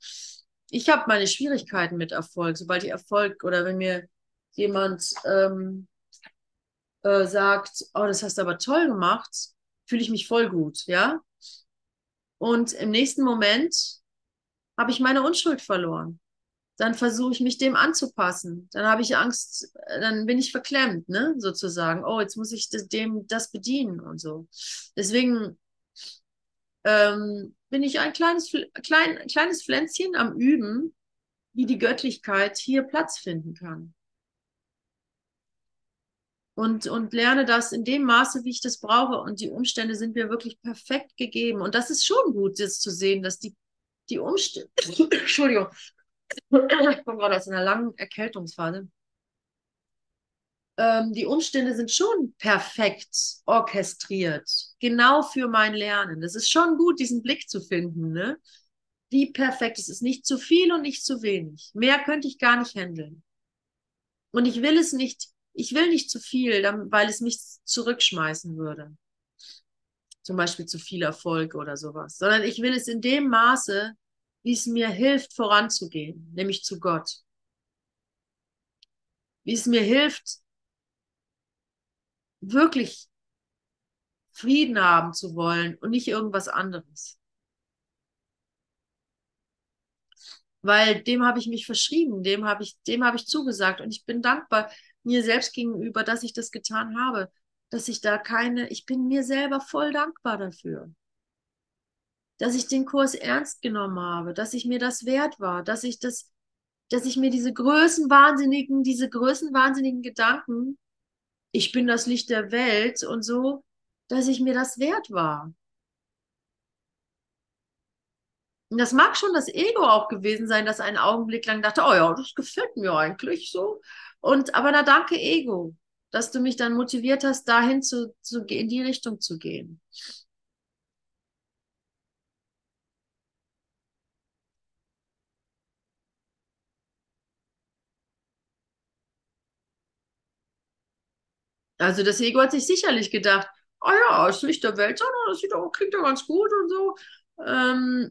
Ich habe meine Schwierigkeiten mit Erfolg. Sobald ich Erfolg oder wenn mir jemand ähm, äh, sagt, oh, das hast du aber toll gemacht, fühle ich mich voll gut, ja. Und im nächsten Moment habe ich meine Unschuld verloren. Dann versuche ich mich dem anzupassen. Dann habe ich Angst, dann bin ich verklemmt, ne, sozusagen. Oh, jetzt muss ich dem das bedienen und so. Deswegen ähm, bin ich ein kleines, klein, kleines Pflänzchen am Üben, wie die Göttlichkeit hier Platz finden kann und, und lerne das in dem Maße, wie ich das brauche. Und die Umstände sind mir wirklich perfekt gegeben. Und das ist schon gut, das zu sehen, dass die, die Umstände, Entschuldigung, ich komme gerade aus einer langen Erkältungsphase. Ähm, die Umstände sind schon perfekt orchestriert, genau für mein Lernen. Das ist schon gut, diesen Blick zu finden, ne? Wie perfekt. Es ist nicht zu viel und nicht zu wenig. Mehr könnte ich gar nicht handeln. Und ich will es nicht ich will nicht zu viel, weil es mich zurückschmeißen würde. Zum Beispiel zu viel Erfolg oder sowas. Sondern ich will es in dem Maße, wie es mir hilft, voranzugehen, nämlich zu Gott. Wie es mir hilft, wirklich Frieden haben zu wollen und nicht irgendwas anderes. Weil dem habe ich mich verschrieben, dem habe ich, dem habe ich zugesagt und ich bin dankbar, mir selbst gegenüber, dass ich das getan habe, dass ich da keine, ich bin mir selber voll dankbar dafür, dass ich den Kurs ernst genommen habe, dass ich mir das wert war, dass ich das, dass ich mir diese größenwahnsinnigen, diese größenwahnsinnigen Gedanken, ich bin das Licht der Welt und so, dass ich mir das wert war. Und das mag schon das Ego auch gewesen sein, dass einen Augenblick lang dachte, oh ja, das gefällt mir eigentlich so. Und aber da danke Ego, dass du mich dann motiviert hast, dahin zu, zu in die Richtung zu gehen. Also das Ego hat sich sicherlich gedacht, oh ja, das Licht der Welt, das sieht doch, klingt doch ganz gut und so. Ähm,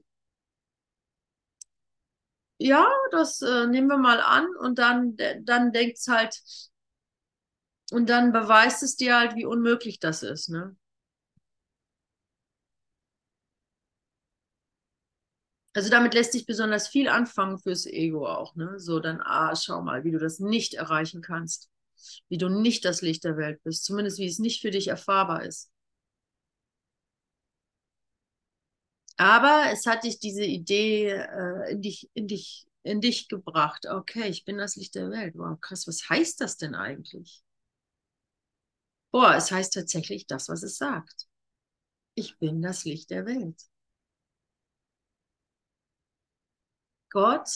ja, das äh, nehmen wir mal an und dann, dann denkt es halt, und dann beweist es dir halt, wie unmöglich das ist, ne? Also damit lässt sich besonders viel anfangen fürs Ego auch, ne? So dann, ah, schau mal, wie du das nicht erreichen kannst, wie du nicht das Licht der Welt bist, zumindest wie es nicht für dich erfahrbar ist. Aber es hat dich diese Idee äh, in dich, in dich, in dich gebracht. Okay, ich bin das Licht der Welt. Wow, krass, was heißt das denn eigentlich? Boah, es heißt tatsächlich das, was es sagt. Ich bin das Licht der Welt. Gott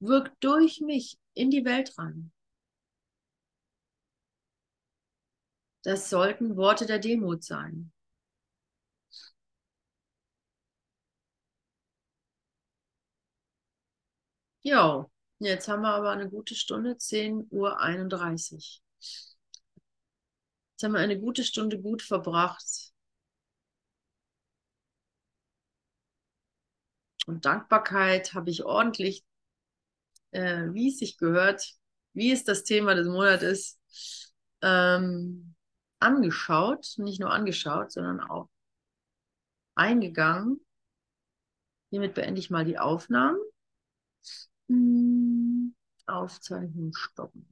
wirkt durch mich in die Welt rein. Das sollten Worte der Demut sein. Jo, jetzt haben wir aber eine gute Stunde, 10.31 Uhr. Jetzt haben wir eine gute Stunde gut verbracht. Und Dankbarkeit habe ich ordentlich, äh, wie es sich gehört, wie es das Thema des Monats ist, ähm, angeschaut. Nicht nur angeschaut, sondern auch eingegangen. Hiermit beende ich mal die Aufnahmen. Hm, Aufzeichnung stoppen.